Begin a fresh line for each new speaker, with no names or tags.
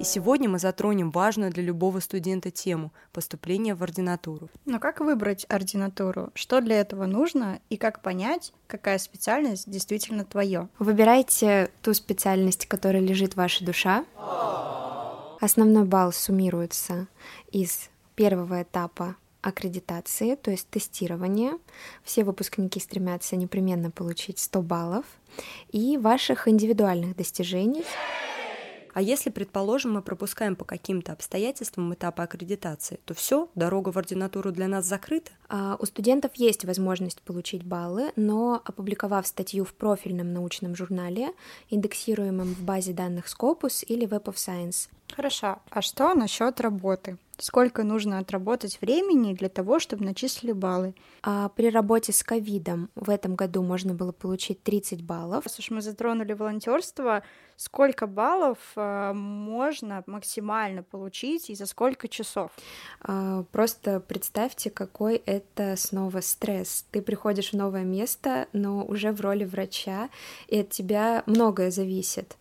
И сегодня мы затронем важную для любого студента тему – поступление в ординатуру.
Но как выбрать ординатуру? Что для этого нужно? И как понять, какая специальность действительно твое?
Выбирайте ту специальность, которая лежит в вашей душа. Основной балл суммируется из первого этапа аккредитации, то есть тестирования. Все выпускники стремятся непременно получить 100 баллов и ваших индивидуальных достижений.
А если, предположим, мы пропускаем по каким-то обстоятельствам этапы аккредитации, то все, дорога в ординатуру для нас закрыта?
А у студентов есть возможность получить баллы, но опубликовав статью в профильном научном журнале, индексируемом в базе данных Scopus или Web of Science.
Хорошо. А что насчет работы? Сколько нужно отработать времени для того, чтобы начислили баллы.
А при работе с ковидом в этом году можно было получить 30 баллов.
Раз уж мы затронули волонтерство, сколько баллов э, можно максимально получить и за сколько часов?
А, просто представьте, какой это снова стресс. Ты приходишь в новое место, но уже в роли врача, и от тебя многое зависит.